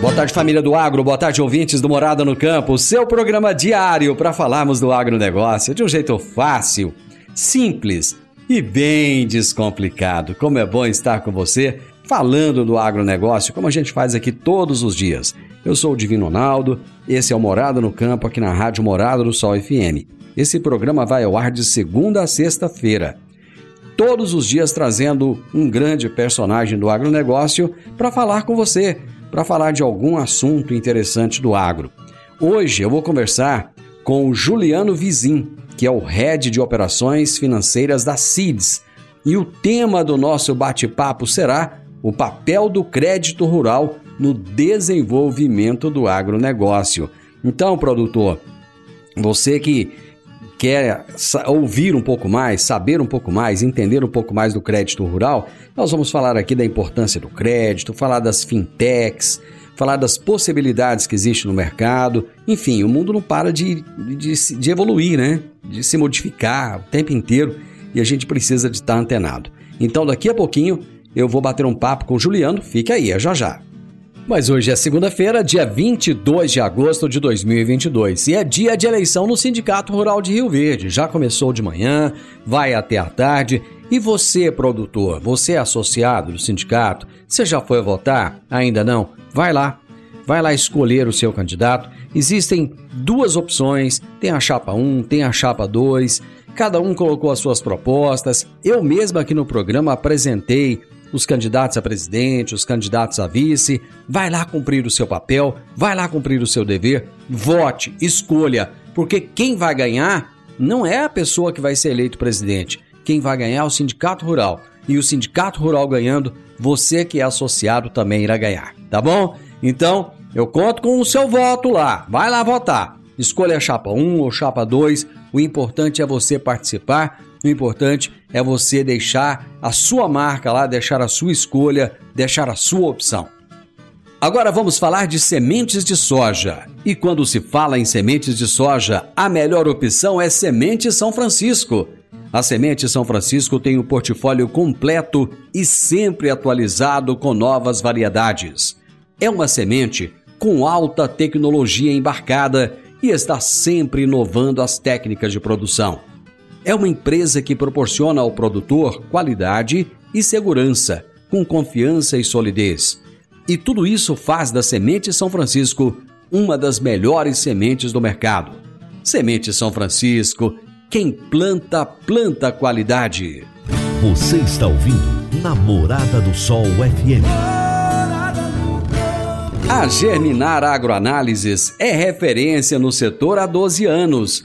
Boa tarde, família do Agro. Boa tarde, ouvintes do Morada no Campo. Seu programa diário para falarmos do agronegócio de um jeito fácil, simples e bem descomplicado. Como é bom estar com você falando do agronegócio, como a gente faz aqui todos os dias. Eu sou o Divino Ronaldo, esse é o Morada no Campo aqui na Rádio Morada do Sol FM. Esse programa vai ao ar de segunda a sexta-feira. Todos os dias trazendo um grande personagem do agronegócio para falar com você, para falar de algum assunto interessante do agro. Hoje eu vou conversar com o Juliano Vizin, que é o head de operações financeiras da CIDS. E o tema do nosso bate-papo será o papel do crédito rural no desenvolvimento do agronegócio. Então, produtor, você que quer ouvir um pouco mais, saber um pouco mais, entender um pouco mais do crédito rural, nós vamos falar aqui da importância do crédito, falar das fintechs, falar das possibilidades que existem no mercado. Enfim, o mundo não para de, de, de evoluir, né? De se modificar o tempo inteiro e a gente precisa de estar antenado. Então, daqui a pouquinho, eu vou bater um papo com o Juliano. Fica aí, é já já. Mas hoje é segunda-feira, dia 22 de agosto de 2022, e é dia de eleição no Sindicato Rural de Rio Verde. Já começou de manhã, vai até a tarde. E você, produtor, você associado do sindicato, você já foi votar? Ainda não? Vai lá. Vai lá escolher o seu candidato. Existem duas opções: tem a chapa 1, tem a chapa 2. Cada um colocou as suas propostas. Eu mesmo aqui no programa apresentei os candidatos a presidente, os candidatos a vice. Vai lá cumprir o seu papel, vai lá cumprir o seu dever, vote, escolha, porque quem vai ganhar não é a pessoa que vai ser eleito presidente. Quem vai ganhar é o sindicato rural. E o sindicato rural ganhando, você que é associado também irá ganhar, tá bom? Então, eu conto com o seu voto lá. Vai lá votar. Escolha a chapa 1 ou chapa 2. O importante é você participar o importante é você deixar a sua marca lá, deixar a sua escolha, deixar a sua opção. Agora vamos falar de sementes de soja. E quando se fala em sementes de soja, a melhor opção é Semente São Francisco. A Semente São Francisco tem um portfólio completo e sempre atualizado com novas variedades. É uma semente com alta tecnologia embarcada e está sempre inovando as técnicas de produção é uma empresa que proporciona ao produtor qualidade e segurança, com confiança e solidez. E tudo isso faz da Semente São Francisco uma das melhores sementes do mercado. Semente São Francisco, quem planta, planta qualidade. Você está ouvindo Namorada do Sol FM. A Germinar Agroanálises é referência no setor há 12 anos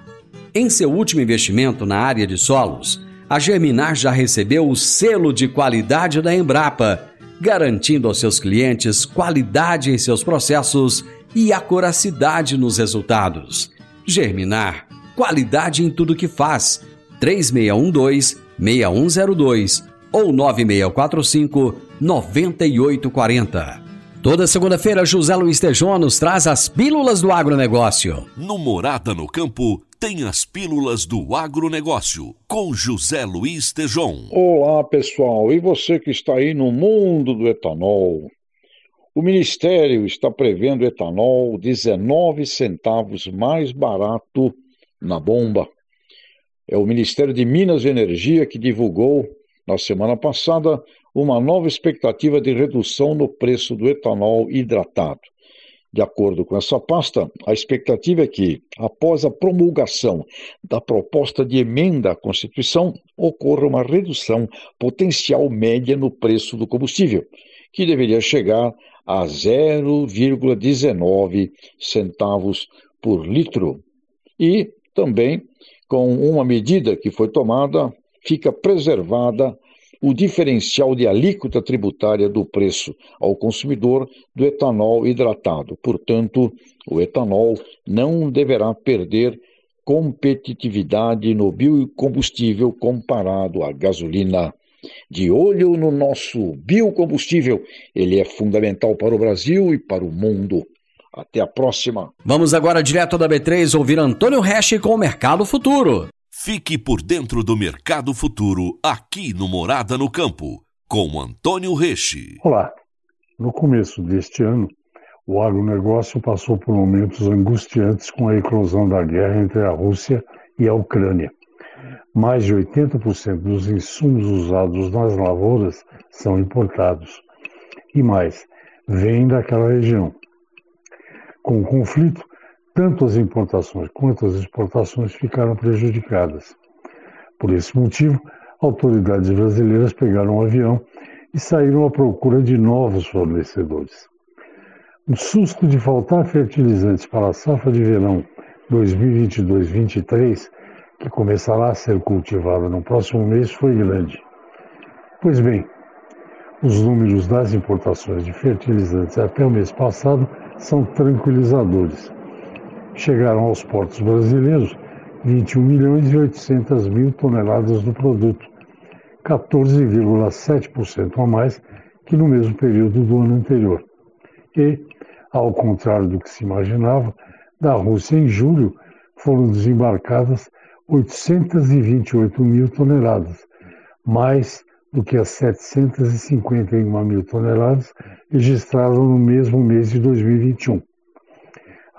em seu último investimento na área de solos, a Germinar já recebeu o selo de qualidade da Embrapa, garantindo aos seus clientes qualidade em seus processos e acuracidade nos resultados. Germinar, qualidade em tudo que faz. 3612-6102 ou 9645 9840. Toda segunda-feira, José Luiz Tejon nos traz as pílulas do agronegócio. No Morada no Campo, tem as pílulas do agronegócio, com José Luiz Tejon. Olá, pessoal. E você que está aí no mundo do etanol? O Ministério está prevendo etanol 19 centavos mais barato na bomba. É o Ministério de Minas e Energia que divulgou, na semana passada, uma nova expectativa de redução no preço do etanol hidratado. De acordo com essa pasta, a expectativa é que, após a promulgação da proposta de emenda à Constituição, ocorra uma redução potencial média no preço do combustível, que deveria chegar a 0,19 centavos por litro. E também, com uma medida que foi tomada, fica preservada o diferencial de alíquota tributária do preço ao consumidor do etanol hidratado. Portanto, o etanol não deverá perder competitividade no biocombustível comparado à gasolina. De olho no nosso biocombustível, ele é fundamental para o Brasil e para o mundo. Até a próxima. Vamos agora direto da B3 ouvir Antônio Resch com o Mercado Futuro. Fique por dentro do mercado futuro aqui no Morada no Campo, com Antônio Reche. Olá. No começo deste ano, o agronegócio passou por momentos angustiantes com a eclosão da guerra entre a Rússia e a Ucrânia. Mais de 80% dos insumos usados nas lavouras são importados. E mais, vêm daquela região. Com o conflito, tanto as importações quanto as exportações ficaram prejudicadas. Por esse motivo, autoridades brasileiras pegaram um avião e saíram à procura de novos fornecedores. O susto de faltar fertilizantes para a safra de verão 2022-23, que começará a ser cultivada no próximo mês, foi grande. Pois bem, os números das importações de fertilizantes até o mês passado são tranquilizadores. Chegaram aos portos brasileiros 21 milhões e 800 mil toneladas do produto, 14,7% a mais que no mesmo período do ano anterior. E, ao contrário do que se imaginava, da Rússia em julho foram desembarcadas 828 mil toneladas, mais do que as 751 mil toneladas registradas no mesmo mês de 2021.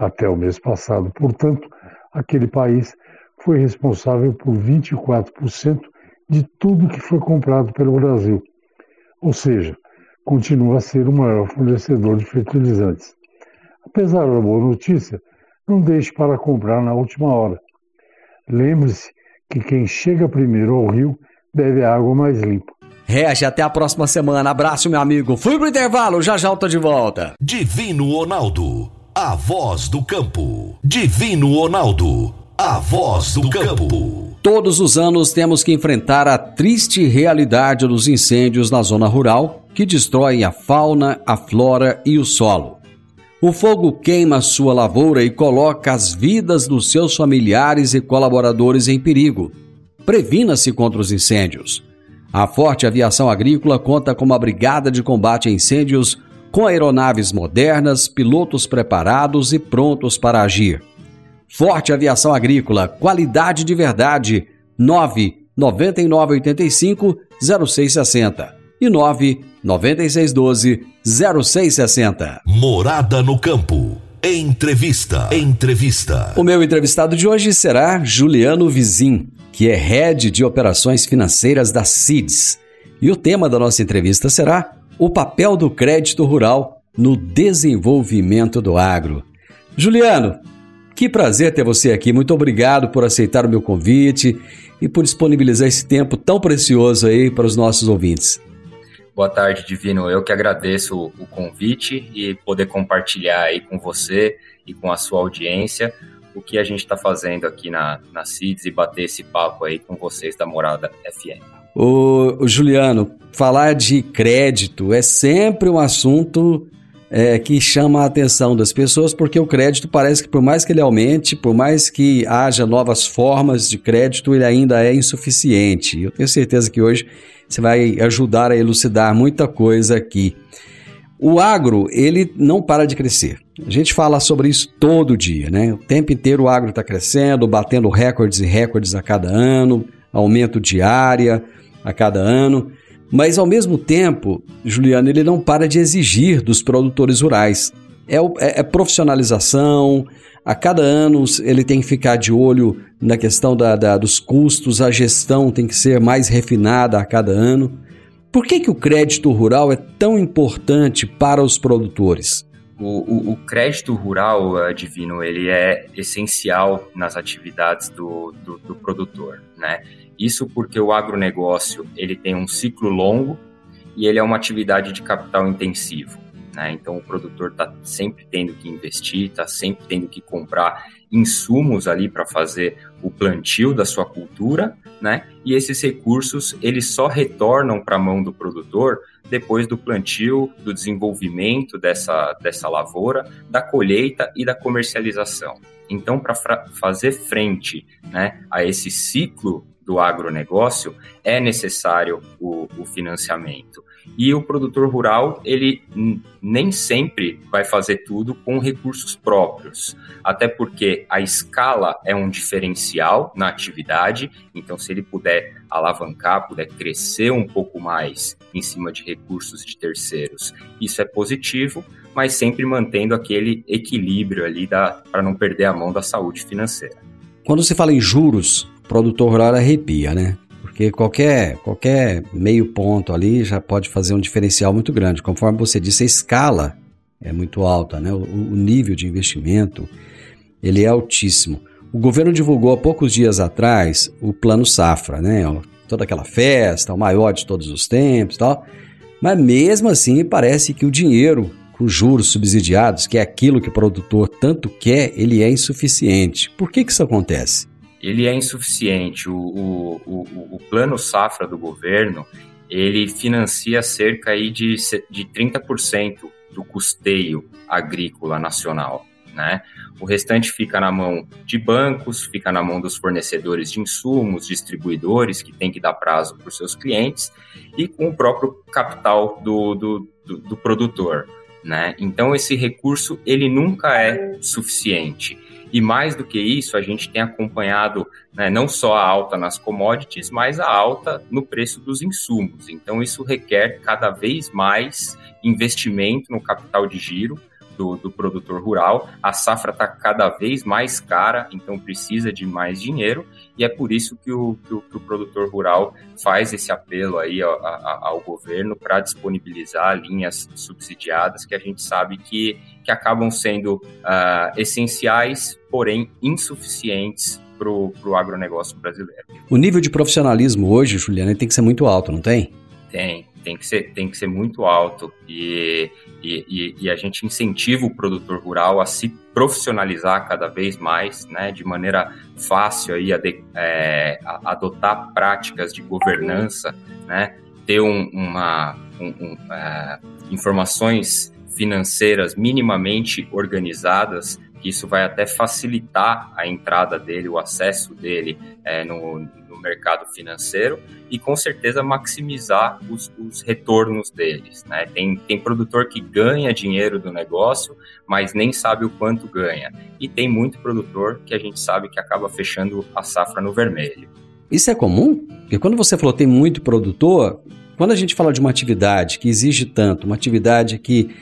Até o mês passado, portanto, aquele país foi responsável por 24% de tudo que foi comprado pelo Brasil. Ou seja, continua a ser o maior fornecedor de fertilizantes. Apesar da boa notícia, não deixe para comprar na última hora. Lembre-se que quem chega primeiro ao rio bebe a água mais limpa. Rege, até a próxima semana. Abraço, meu amigo. Fui pro intervalo, já já eu tô de volta. Divino Ronaldo, a voz do campo. Divino Ronaldo, a voz do campo. Todos os anos temos que enfrentar a triste realidade dos incêndios na zona rural que destroem a fauna, a flora e o solo. O fogo queima sua lavoura e coloca as vidas dos seus familiares e colaboradores em perigo. Previna-se contra os incêndios. A Forte Aviação Agrícola conta com uma brigada de combate a incêndios com aeronaves modernas, pilotos preparados e prontos para agir. Forte Aviação Agrícola, qualidade de verdade. 9 9985 0660 e 9 9612 0660. Morada no campo. Entrevista. Entrevista. O meu entrevistado de hoje será Juliano Vizin, que é head de operações financeiras da CIDS. E o tema da nossa entrevista será o papel do crédito rural no desenvolvimento do agro. Juliano, que prazer ter você aqui. Muito obrigado por aceitar o meu convite e por disponibilizar esse tempo tão precioso aí para os nossos ouvintes. Boa tarde, Divino. Eu que agradeço o convite e poder compartilhar aí com você e com a sua audiência o que a gente está fazendo aqui na, na CIDS e bater esse papo aí com vocês da Morada FM. O, Juliano, falar de crédito é sempre um assunto é, que chama a atenção das pessoas, porque o crédito parece que, por mais que ele aumente, por mais que haja novas formas de crédito, ele ainda é insuficiente. Eu tenho certeza que hoje você vai ajudar a elucidar muita coisa aqui. O agro, ele não para de crescer. A gente fala sobre isso todo dia, né? O tempo inteiro o agro está crescendo, batendo recordes e recordes a cada ano, aumento de área a cada ano. Mas, ao mesmo tempo, Juliano, ele não para de exigir dos produtores rurais. É, é, é profissionalização, a cada ano ele tem que ficar de olho na questão da, da, dos custos, a gestão tem que ser mais refinada a cada ano. Por que, que o crédito rural é tão importante para os produtores? O, o, o crédito rural, uh, Divino, ele é essencial nas atividades do, do, do produtor, né? Isso porque o agronegócio ele tem um ciclo longo e ele é uma atividade de capital intensivo. Né? Então o produtor está sempre tendo que investir, está sempre tendo que comprar insumos ali para fazer o plantio da sua cultura, né? E esses recursos eles só retornam para a mão do produtor depois do plantio, do desenvolvimento dessa, dessa lavoura, da colheita e da comercialização. Então, para fazer frente né, a esse ciclo do agronegócio, é necessário o, o financiamento. E o produtor rural, ele nem sempre vai fazer tudo com recursos próprios, até porque a escala é um diferencial na atividade, então se ele puder alavancar, puder crescer um pouco mais em cima de recursos de terceiros, isso é positivo, mas sempre mantendo aquele equilíbrio ali para não perder a mão da saúde financeira. Quando se fala em juros, produtor rural arrepia, né? Porque qualquer, qualquer meio ponto ali já pode fazer um diferencial muito grande. Conforme você disse, a escala é muito alta, né? O, o nível de investimento ele é altíssimo. O governo divulgou há poucos dias atrás o Plano Safra, né? Toda aquela festa, o maior de todos os tempos, tal. Mas mesmo assim parece que o dinheiro com juros subsidiados, que é aquilo que o produtor tanto quer, ele é insuficiente. Por que, que isso acontece? Ele é insuficiente. O, o, o, o plano safra do governo, ele financia cerca aí de, de 30% do custeio agrícola nacional. Né? O restante fica na mão de bancos, fica na mão dos fornecedores de insumos, distribuidores que têm que dar prazo para os seus clientes e com o próprio capital do, do, do, do produtor. Né? Então esse recurso ele nunca é suficiente. E mais do que isso, a gente tem acompanhado né, não só a alta nas commodities, mas a alta no preço dos insumos. Então, isso requer cada vez mais investimento no capital de giro do, do produtor rural. A safra está cada vez mais cara, então precisa de mais dinheiro, e é por isso que o, que o, que o produtor rural faz esse apelo aí ao, ao governo para disponibilizar linhas subsidiadas que a gente sabe que, que acabam sendo uh, essenciais porém insuficientes para o agronegócio brasileiro. O nível de profissionalismo hoje, Juliana, tem que ser muito alto, não tem? Tem, tem que ser, tem que ser muito alto e, e, e, a gente incentiva o produtor rural a se profissionalizar cada vez mais, né, de maneira fácil aí a de, é, a adotar práticas de governança, né, ter um, uma um, um, uh, informações financeiras minimamente organizadas que isso vai até facilitar a entrada dele, o acesso dele é, no, no, mercado financeiro e com certeza maximizar os, os retornos deles. Né? Tem, tem produtor que ganha dinheiro do negócio, mas nem sabe o quanto ganha. E tem muito produtor que a gente sabe que acaba fechando a safra no vermelho. Isso é comum? Porque quando você falou tem muito produtor, quando a gente fala de uma atividade que exige tanto, uma atividade que,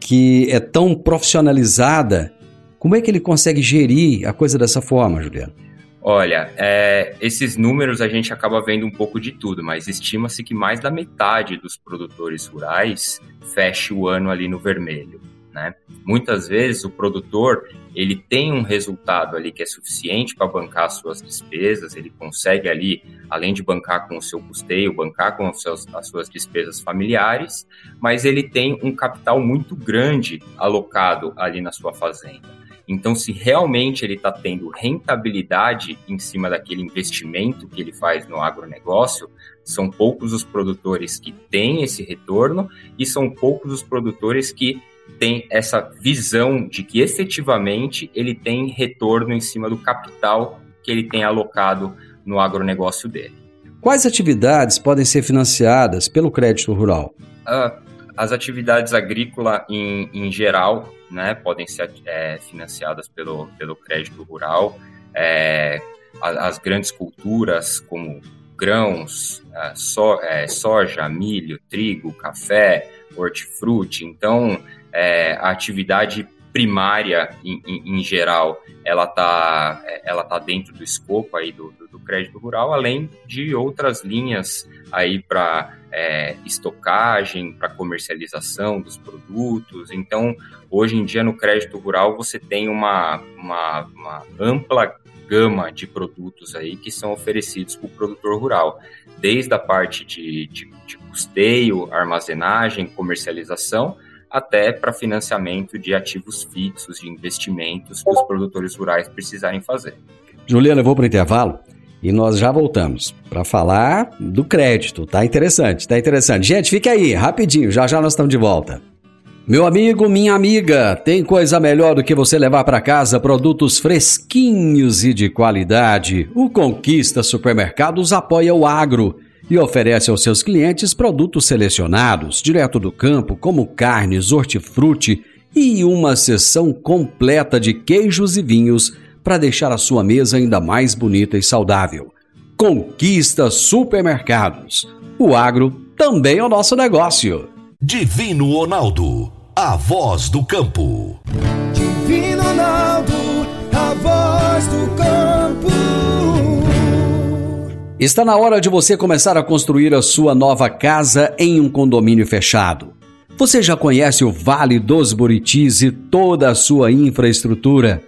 que é tão profissionalizada, como é que ele consegue gerir a coisa dessa forma, Juliano? Olha, é, esses números a gente acaba vendo um pouco de tudo, mas estima-se que mais da metade dos produtores rurais feche o ano ali no vermelho. Né? Muitas vezes o produtor ele tem um resultado ali que é suficiente para bancar suas despesas, ele consegue ali, além de bancar com o seu custeio, bancar com seus, as suas despesas familiares, mas ele tem um capital muito grande alocado ali na sua fazenda. Então, se realmente ele está tendo rentabilidade em cima daquele investimento que ele faz no agronegócio, São poucos os produtores que têm esse retorno e são poucos os produtores que têm essa visão de que efetivamente ele tem retorno em cima do capital que ele tem alocado no agronegócio dele. Quais atividades podem ser financiadas pelo crédito rural? Uh, as atividades agrícolas em, em geral né, podem ser é, financiadas pelo, pelo crédito rural. É, as, grandes culturas como grãos, so, é, soja, milho, trigo, café, hortifruti. Então, é, a atividade primária em, em, em, geral, ela está ela tá dentro do escopo aí do, do, do crédito rural, além de outras linhas aí para é, estocagem, para comercialização dos produtos. Então, hoje em dia no crédito rural você tem uma, uma, uma ampla gama de produtos aí que são oferecidos para o produtor rural, desde a parte de, de, de custeio, armazenagem, comercialização, até para financiamento de ativos fixos, de investimentos que os produtores rurais precisarem fazer. Juliana, eu vou para o intervalo e nós já voltamos para falar do crédito. Tá interessante, tá interessante. Gente, fica aí, rapidinho, já já nós estamos de volta. Meu amigo, minha amiga, tem coisa melhor do que você levar para casa produtos fresquinhos e de qualidade. O Conquista Supermercados apoia o agro e oferece aos seus clientes produtos selecionados, direto do campo, como carnes, hortifruti e uma seção completa de queijos e vinhos para deixar a sua mesa ainda mais bonita e saudável. Conquista Supermercados. O agro também é o nosso negócio. Divino Ronaldo a voz do campo. Divino Ronaldo, a voz do campo. Está na hora de você começar a construir a sua nova casa em um condomínio fechado. Você já conhece o Vale dos Buritis e toda a sua infraestrutura?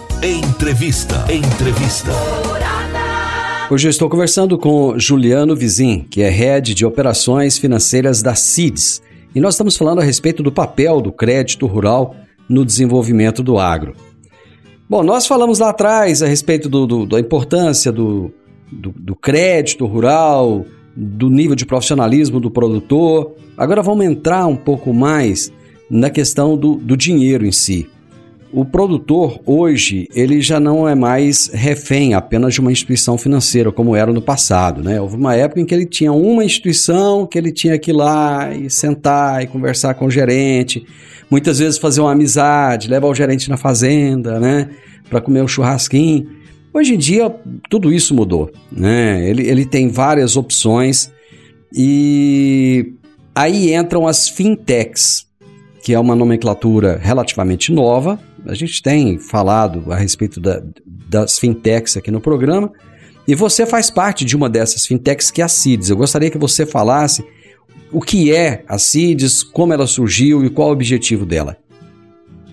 Entrevista. Entrevista. Hoje eu estou conversando com Juliano Vizin, que é head de operações financeiras da CIDS e nós estamos falando a respeito do papel do crédito rural no desenvolvimento do agro. Bom, nós falamos lá atrás a respeito do, do, da importância do, do, do crédito rural, do nível de profissionalismo do produtor. Agora vamos entrar um pouco mais na questão do, do dinheiro em si. O produtor hoje ele já não é mais refém apenas de uma instituição financeira como era no passado, né? Houve uma época em que ele tinha uma instituição que ele tinha que ir lá e sentar e conversar com o gerente, muitas vezes fazer uma amizade, levar o gerente na fazenda, né, para comer um churrasquinho. Hoje em dia tudo isso mudou, né? Ele, ele tem várias opções e aí entram as fintechs que é uma nomenclatura relativamente nova. A gente tem falado a respeito da, das fintechs aqui no programa. E você faz parte de uma dessas fintechs que é a CIDS. Eu gostaria que você falasse o que é a CIDS, como ela surgiu e qual o objetivo dela.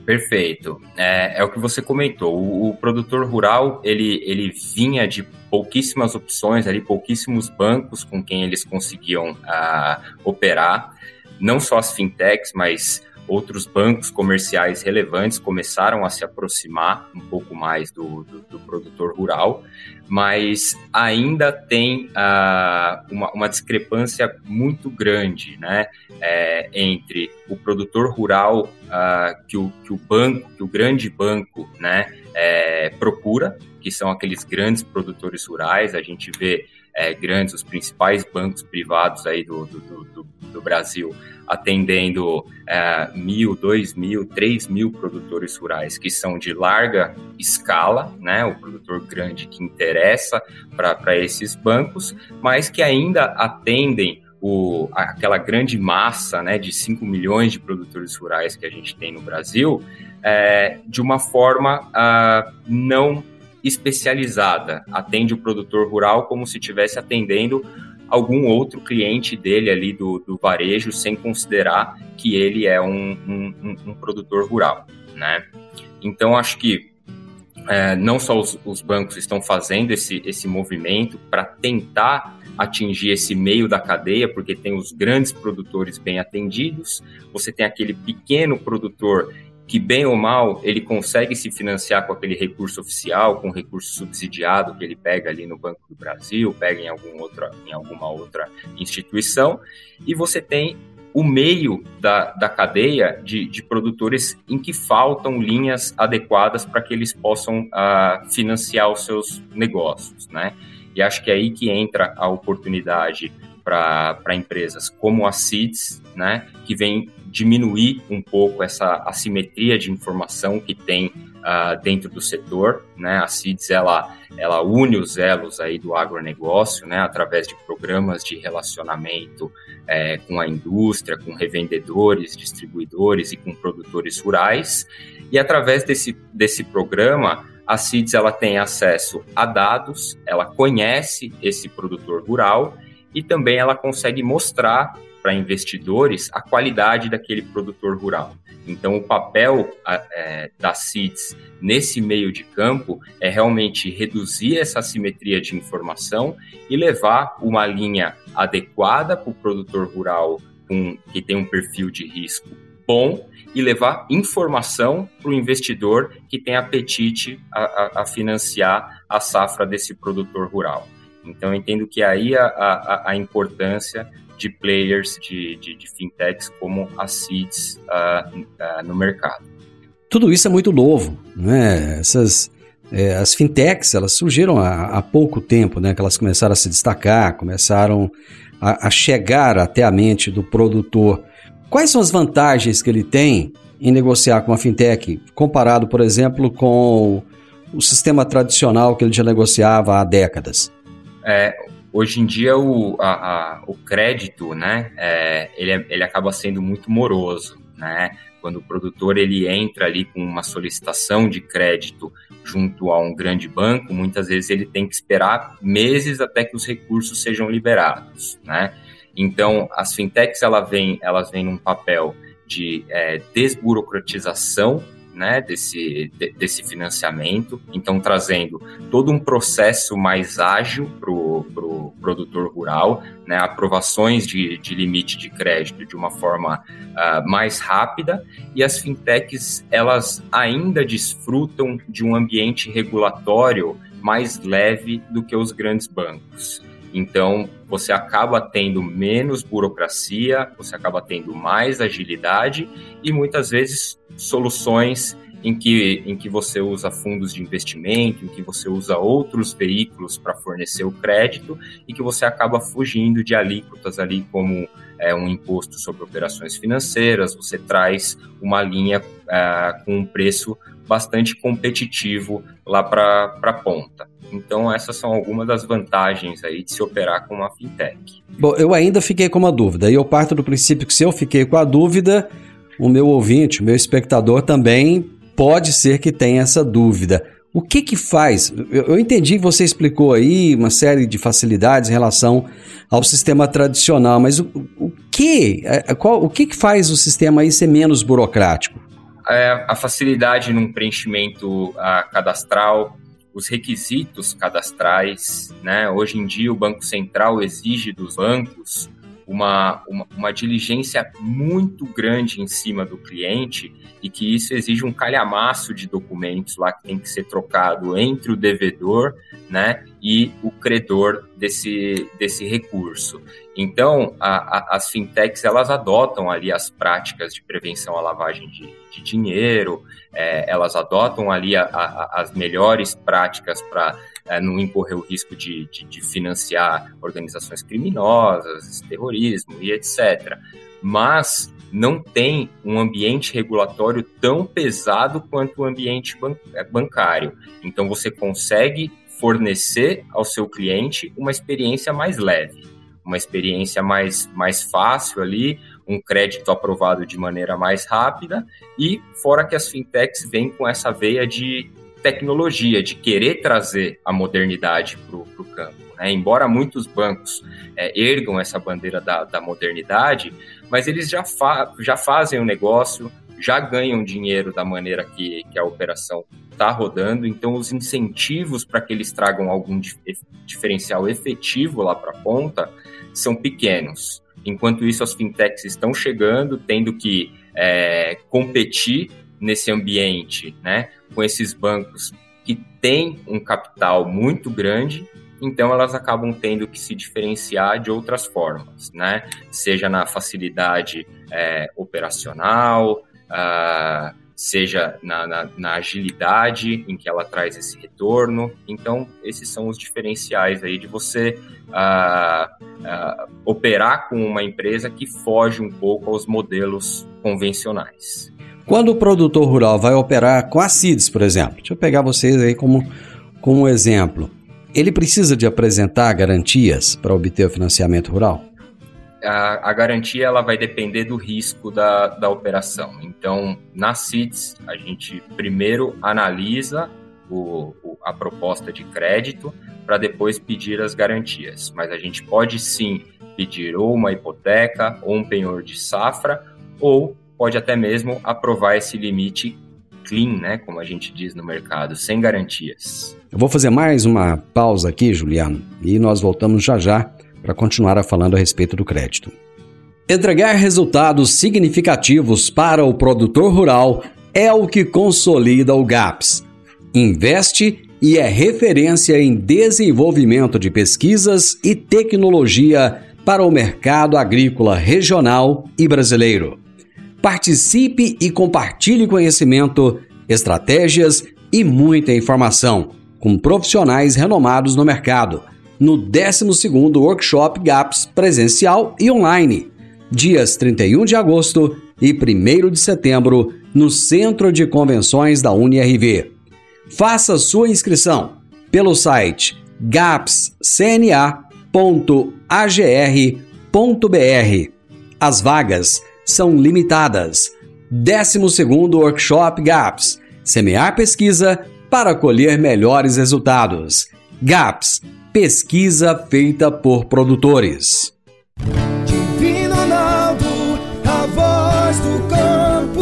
Perfeito. É, é o que você comentou. O, o, produtor rural ele, ele vinha de pouquíssimas opções, ali, pouquíssimos bancos com quem eles conseguiam uh, operar. Não só as fintechs, mas outros bancos comerciais relevantes começaram a se aproximar um pouco mais do, do, do produtor rural, mas ainda tem uh, uma, uma, discrepância muito grande né, é, entre o produtor rural uh, que, o, que o banco, que o grande banco né, é, procura, que são aqueles grandes produtores rurais, a gente vê é, grandes, os principais bancos privados aí do, do, do, do Brasil, atendendo é, mil, dois mil, três mil produtores rurais que são de larga escala, né, o produtor grande que interessa para esses bancos, mas que ainda atendem o, aquela grande massa né, de 5 milhões de produtores rurais que a gente tem no Brasil é, de uma forma uh, não especializada. Atende o produtor rural como se estivesse atendendo algum outro cliente dele ali do, do varejo, sem considerar que ele é um, um, um produtor rural, né? Então, acho que é, não só os, os, bancos estão fazendo esse, esse movimento para tentar atingir esse meio da cadeia, porque tem os grandes produtores bem atendidos, você tem aquele pequeno produtor que bem ou mal ele consegue se financiar com aquele recurso oficial, com recurso subsidiado que ele pega ali no Banco do Brasil, pega em, algum outra, em alguma outra instituição, e você tem o meio da, da cadeia de, de produtores em que faltam linhas adequadas para que eles possam uh, financiar os seus negócios, né? E acho que é aí que entra a oportunidade para empresas como a CIDS, né, que vem diminuir um pouco essa assimetria de informação que tem uh, dentro do setor, né? A CIDS ela ela une os elos aí do agronegócio, né? Através de programas de relacionamento é, com a indústria, com revendedores, distribuidores e com produtores rurais. E através desse desse programa a CIDS ela tem acesso a dados, ela conhece esse produtor rural e também ela consegue mostrar para investidores a qualidade daquele produtor rural. Então, o papel é, da CIDS nesse meio de campo é realmente reduzir essa assimetria de informação e levar uma linha adequada para o produtor rural com, que tem um perfil de risco bom e levar informação para o investidor que tem apetite a, a, a, financiar a safra desse produtor rural. Então, eu entendo que aí a, a importância de players de, de, de, fintechs como a Seeds uh, uh, no mercado. Tudo isso é muito novo, né? Essas é, as fintechs elas surgiram há, há, pouco tempo, né? Que elas começaram a se destacar, começaram a, a chegar até a mente do produtor. Quais são as vantagens que ele tem em negociar com a fintech, comparado, por exemplo, com o sistema tradicional que ele já negociava há décadas? É, hoje em dia o, a, a, o crédito, né, é, ele, é, ele acaba sendo muito moroso, né? Quando o produtor ele entra ali com uma solicitação de crédito junto a um grande banco, muitas vezes ele tem que esperar meses até que os recursos sejam liberados, né? Então, as fintechs ela vem, elas vêm num papel de é, desburocratização né, desse, de, desse financiamento, então trazendo todo um processo mais ágil para o pro produtor rural, né, aprovações de, de limite de crédito de uma forma uh, mais rápida, e as fintechs elas ainda desfrutam de um ambiente regulatório mais leve do que os grandes bancos. Então, você acaba tendo menos burocracia, você acaba tendo mais agilidade e muitas vezes soluções em que, em que você usa fundos de investimento, em que você usa outros veículos para fornecer o crédito e que você acaba fugindo de alíquotas ali como é, um imposto sobre operações financeiras, você traz uma linha é, com um preço bastante competitivo lá para a ponta. Então, essas são algumas das vantagens aí de se operar com uma fintech. Bom, eu ainda fiquei com uma dúvida, e eu parto do princípio que se eu fiquei com a dúvida, o meu ouvinte, o meu espectador também pode ser que tenha essa dúvida. O que que faz? Eu entendi que você explicou aí uma série de facilidades em relação ao sistema tradicional, mas o, o que, é, qual, o que que faz o sistema aí ser menos burocrático? É a facilidade num preenchimento a, cadastral, os requisitos cadastrais, né? Hoje em dia o Banco Central exige dos bancos uma, uma, uma, diligência muito grande em cima do cliente e que isso exige um calhamaço de documentos lá que tem que ser trocado entre o devedor né, e o credor desse, desse recurso. Então, a, a, as fintechs elas adotam ali as práticas de prevenção à lavagem de, de dinheiro, é, elas adotam ali a, as melhores práticas para é, não incorrer o risco de, de, de financiar organizações criminosas, terrorismo e etc. Mas não tem um ambiente regulatório tão pesado quanto o ambiente é, bancário. Então você consegue fornecer ao seu cliente uma experiência mais leve, uma experiência mais, mais fácil ali, um crédito aprovado de maneira mais rápida e fora que as fintechs vêm com essa veia de tecnologia, de querer trazer a modernidade para o campo. Né? Embora muitos bancos é, ergam essa bandeira da, da modernidade, mas eles já, fa já fazem o negócio, já ganham dinheiro da maneira que, que a operação está rodando, então os incentivos para que eles tragam algum dif diferencial efetivo lá para a ponta são pequenos. Enquanto isso, as fintechs estão chegando, tendo que é, competir nesse ambiente, né, com esses bancos que têm um capital muito grande, então elas acabam tendo que se diferenciar de outras formas, né, seja na facilidade é, operacional, uh, seja na, na, na, agilidade em que ela traz esse retorno. Então, esses são os diferenciais aí de você uh, operar com uma empresa que foge um pouco aos modelos convencionais. Quando o produtor rural vai operar com a CIDS, por exemplo, deixa eu pegar vocês aí como, como exemplo, ele precisa de apresentar garantias para obter o financiamento rural? A, a, garantia ela vai depender do risco da, da operação. Então, na CITES, a gente primeiro analisa o, o, a proposta de crédito para depois pedir as garantias. Mas a gente pode sim pedir ou uma hipoteca ou um penhor de safra, ou pode até mesmo aprovar esse limite clean, né, como a gente diz no mercado, sem garantias. Eu vou fazer mais uma pausa aqui, Juliano, e nós voltamos já já para continuar falando a respeito do crédito. Entregar resultados significativos para o produtor rural é o que consolida o GAPS. Investe e é referência em desenvolvimento de pesquisas e tecnologia para o mercado agrícola regional e brasileiro. Participe e compartilhe conhecimento, estratégias e muita informação com profissionais renomados no mercado no 12º Workshop GAPS presencial e online, dias 31 de agosto e 1 de setembro, no Centro de Convenções da UniRV. Faça sua inscrição pelo site gapscna.agr.br. As vagas são limitadas. 12º Workshop GAPS. Semear pesquisa para colher melhores resultados. GAPS pesquisa feita por produtores. Divino Ronaldo, a voz do campo.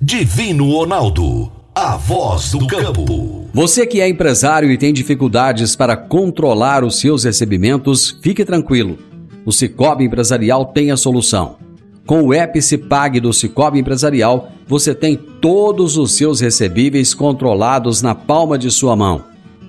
Divino Ronaldo, a voz do campo. Você que é empresário e tem dificuldades para controlar os seus recebimentos, fique tranquilo. O Cicobi Empresarial tem a solução. Com o Epicipag do Cicobi Empresarial, você tem todos os seus recebíveis controlados na palma de sua mão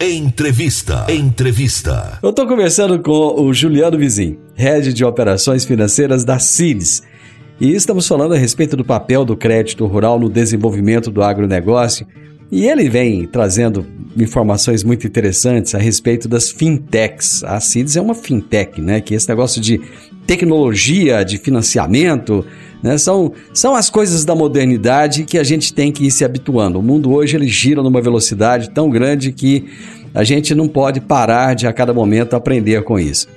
Entrevista. Entrevista. Eu estou conversando com o Juliano Vizin, head de operações financeiras da CIDS. E estamos falando a respeito do papel do crédito rural no desenvolvimento do agronegócio. E ele vem trazendo informações muito interessantes a respeito das fintechs. A CIDS é uma fintech, né? Que esse negócio de tecnologia, de financiamento, né? São, são as coisas da modernidade que a gente tem que ir se habituando. O mundo hoje ele gira numa velocidade tão grande que a gente não pode parar de a cada momento aprender com isso.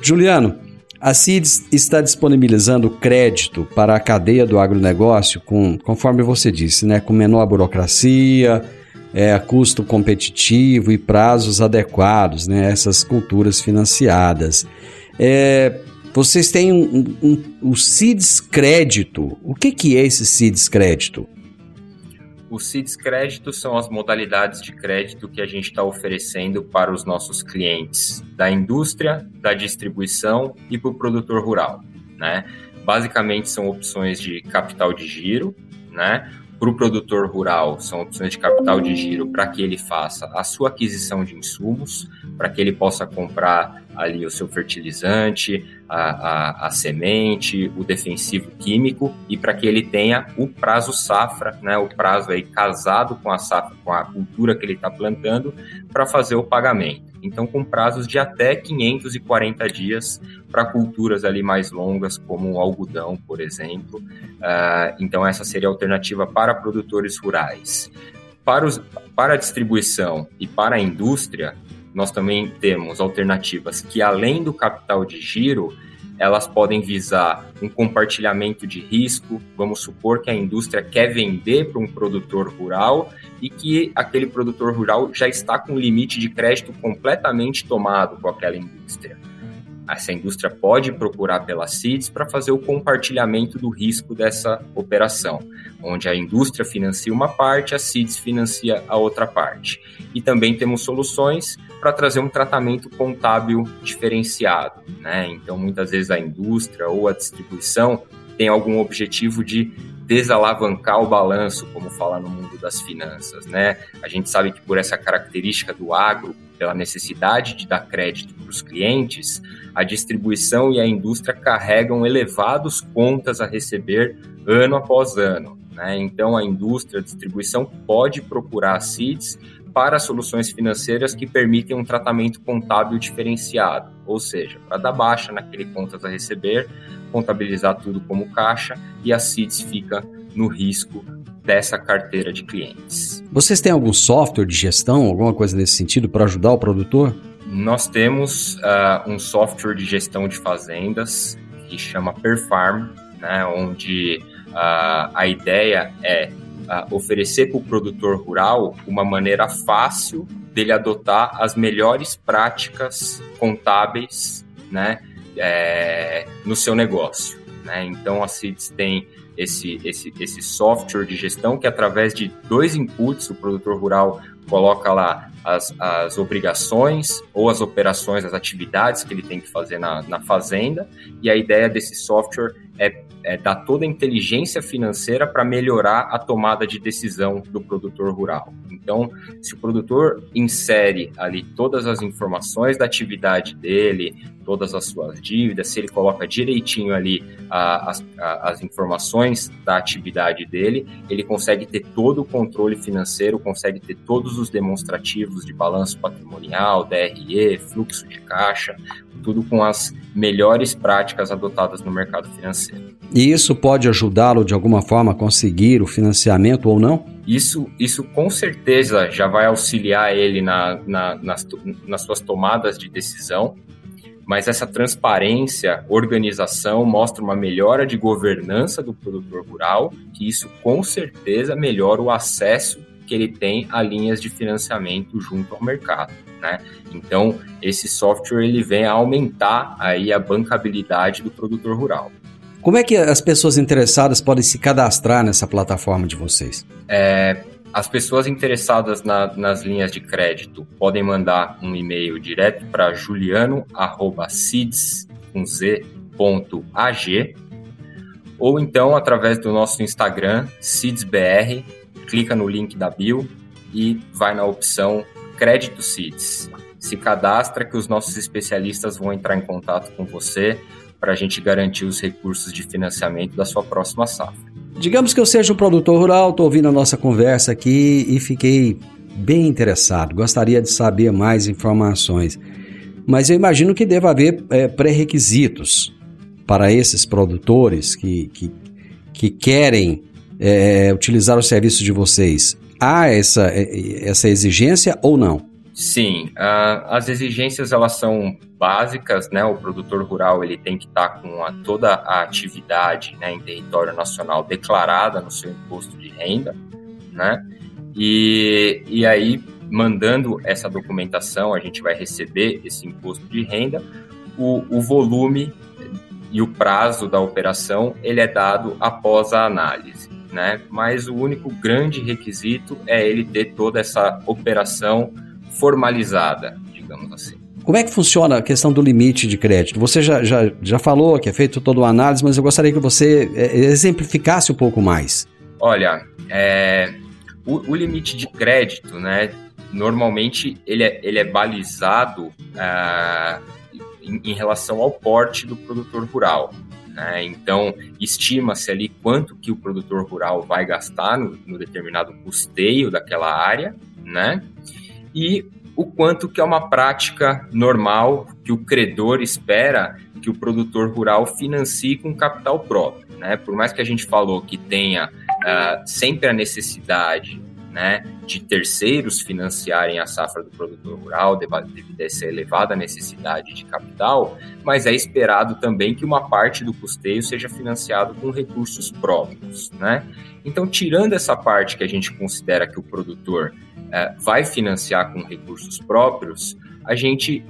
Juliano, a CIDS está disponibilizando crédito para a cadeia do agronegócio com, conforme você disse, né, com menor burocracia, é, custo competitivo e prazos adequados, né, essas culturas financiadas. É, vocês têm um, um, um, o CIDS Crédito. O que, que é esse CIDS Crédito? Os CIDS Crédito são as modalidades de crédito que a gente está oferecendo para os nossos clientes da indústria, da distribuição e para o produtor rural. Né? Basicamente são opções de capital de giro, né? Para o produtor rural são opções de capital de giro para que ele faça a sua aquisição de insumos, para que ele possa comprar ali o seu fertilizante, a, a, a semente, o defensivo químico e para que ele tenha o prazo safra, né, o prazo aí casado com a safra, com a cultura que ele está plantando, para fazer o pagamento. Então, com prazos de até 540 dias para culturas ali mais longas, como o algodão, por exemplo. Uh, então, essa seria a alternativa para produtores rurais. Para, os, para a distribuição e para a indústria, nós também temos alternativas que, além do capital de giro, elas podem visar um compartilhamento de risco. Vamos supor que a indústria quer vender para um produtor rural e que aquele produtor rural já está com o limite de crédito completamente tomado com aquela indústria. Essa indústria pode procurar pela CIDS para fazer o compartilhamento do risco dessa operação, onde a indústria financia uma parte, a CIDS financia a outra parte. E também temos soluções para trazer um tratamento contábil diferenciado. Né? Então, muitas vezes a indústria ou a distribuição tem algum objetivo de desalavancar o balanço, como fala no mundo das finanças, né? A gente sabe que por essa característica do agro, pela necessidade de dar crédito para os clientes, a distribuição e a indústria carregam elevados contas a receber ano após ano. Né? Então, a indústria, a distribuição pode procurar CIDS para soluções financeiras que permitem um tratamento contábil diferenciado, ou seja, para dar baixa naquele contas a receber, contabilizar tudo como caixa e a CIDS fica no risco dessa carteira de clientes. Vocês têm algum software de gestão, alguma coisa nesse sentido para ajudar o produtor? Nós temos uh, um software de gestão de fazendas que chama Perfarm, né, onde uh, a ideia é uh, oferecer para o produtor rural uma maneira fácil dele adotar as melhores práticas contábeis né, é, no seu negócio. Né? Então, a CIDS tem esse, esse, esse software de gestão que, através de dois inputs, o produtor rural coloca lá as, as obrigações ou as operações, as atividades que ele tem que fazer na, na fazenda, e a ideia desse software é, é dar toda a inteligência financeira para melhorar a tomada de decisão do produtor rural. Então, se o produtor insere ali todas as informações da atividade dele, todas as suas dívidas, se ele coloca direitinho ali a, as, a, as informações da atividade dele, ele consegue ter todo o controle financeiro, consegue ter todos os demonstrativos de balanço patrimonial, DRE, fluxo de caixa, tudo com as melhores práticas adotadas no mercado financeiro. E isso pode ajudá-lo de alguma forma a conseguir o financiamento ou não? Isso, isso com certeza já vai auxiliar ele na, na, nas, nas suas tomadas de decisão, mas essa transparência, organização mostra uma melhora de governança do produtor rural, que isso com certeza melhora o acesso que ele tem a linhas de financiamento junto ao mercado, né? Então, esse software ele vem a aumentar aí a bancabilidade do produtor rural. Como é que as pessoas interessadas podem se cadastrar nessa plataforma de vocês? É, as pessoas interessadas na, nas linhas de crédito podem mandar um e-mail direto para juliano@cids.ag ou então através do nosso Instagram cidsbr, clica no link da bio e vai na opção Crédito Cids. Se cadastra que os nossos especialistas vão entrar em contato com você para a gente garantir os recursos de financiamento da sua próxima safra. Digamos que eu seja um produtor rural, estou ouvindo a nossa conversa aqui e fiquei bem interessado. Gostaria de saber mais informações. Mas eu imagino que deva haver é, pré-requisitos para esses produtores que, que, que querem é, utilizar o serviço de vocês. Há essa, é, essa exigência ou não? Sim, as exigências elas são básicas, né? O produtor rural ele tem que estar tá com a, toda a atividade né, em território nacional declarada no seu imposto de renda, né? E, e aí, mandando essa documentação, a gente vai receber esse imposto de renda, o, o volume e o prazo da operação ele é dado após a análise, né? Mas o único grande requisito é ele ter toda essa operação formalizada, digamos assim. Como é que funciona a questão do limite de crédito? Você já, já, já falou que é feito toda uma análise, mas eu gostaria que você é, exemplificasse um pouco mais. Olha, é, o, o, limite de crédito, né? Normalmente ele é, ele é balizado uh, em, em, relação ao porte do produtor rural. Né? Então, estima-se ali quanto que o produtor rural vai gastar no, no determinado custeio daquela área, né? E o quanto que é uma prática normal que o credor espera que o produtor rural financie com capital próprio. Né? Por mais que a gente falou que tenha uh, sempre a necessidade né, de terceiros financiarem a safra do produtor rural devido a essa elevada necessidade de capital, mas é esperado também que uma parte do custeio seja financiado com recursos próprios. Né? Então, tirando essa parte que a gente considera que o produtor uh, vai financiar com recursos próprios, a gente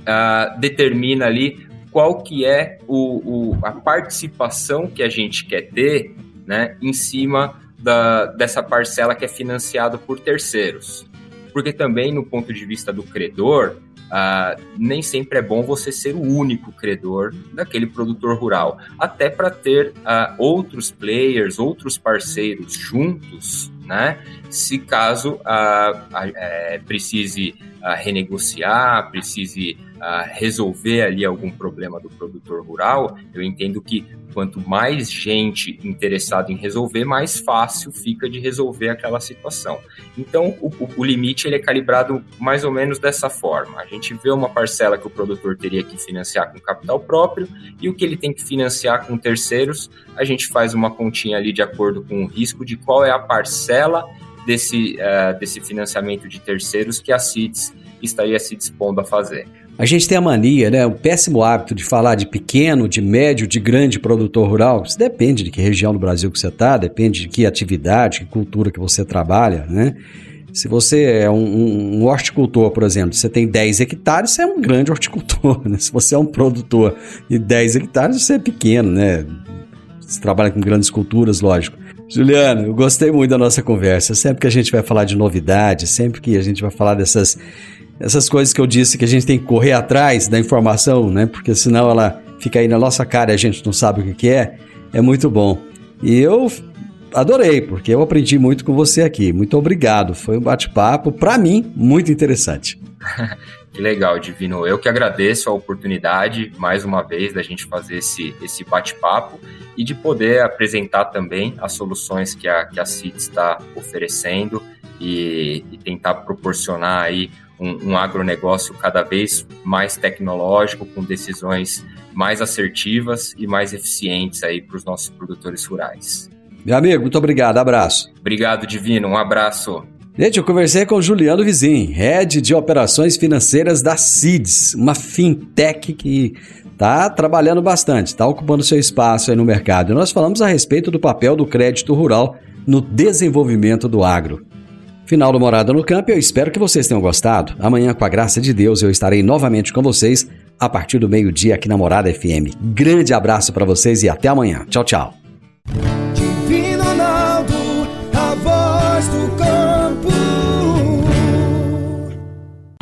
uh, determina ali qual que é o, o, a participação que a gente quer ter né, em cima da, dessa parcela que é financiada por terceiros. Porque também, no ponto de vista do credor, Uh, nem sempre é bom você ser o único credor daquele produtor rural, até para ter uh, outros players, outros parceiros juntos, né? Se caso uh, precise renegociar, precise resolver ali algum problema do produtor rural, eu entendo que quanto mais gente interessada em resolver, mais fácil fica de resolver aquela situação. Então, o, o, limite ele é calibrado mais ou menos dessa forma. A gente vê uma parcela que o produtor teria que financiar com capital próprio e o que ele tem que financiar com terceiros, a gente faz uma continha ali de acordo com o risco de qual é a parcela desse, uh, desse financiamento de terceiros que a CITES estaria se dispondo a fazer. A gente tem a mania, né, o péssimo hábito de falar de pequeno, de médio, de grande produtor rural. Isso depende de que região do Brasil que você está, depende de que atividade, que cultura que você trabalha, né? Se você é um, um, horticultor, por exemplo, você tem 10 hectares, você é um grande horticultor. Né? Se você é um produtor de 10 hectares, você é pequeno, né? Você trabalha com grandes culturas, lógico. Juliano, eu gostei muito da nossa conversa. Sempre que a gente vai falar de novidades, sempre que a gente vai falar dessas essas coisas que eu disse que a gente tem que correr atrás da informação, né? Porque senão ela fica aí na nossa cara e a gente não sabe o que, é, é muito bom. E eu adorei, porque eu aprendi muito com você aqui. Muito obrigado. Foi um bate-papo, para mim, muito interessante. que legal, Divino. Eu que agradeço a oportunidade, mais uma vez, da gente fazer esse, esse bate-papo e de poder apresentar também as soluções que a, que a CIT está oferecendo e, e tentar proporcionar aí um, um agronegócio cada vez mais tecnológico, com decisões mais assertivas e mais eficientes aí para os nossos produtores rurais. Meu amigo, muito obrigado, abraço. Obrigado, Divino, um abraço. Gente, eu conversei com o Juliano Vizin, Head de Operações Financeiras da CIDS, uma fintech que está trabalhando bastante, está ocupando seu espaço aí no mercado. E nós falamos a respeito do papel do crédito rural no desenvolvimento do agro. Final do Morada no Campo, eu espero que vocês tenham gostado. Amanhã, com a graça de Deus, eu estarei novamente com vocês a partir do meio-dia aqui na Morada FM. Grande abraço para vocês e até amanhã. Tchau, tchau.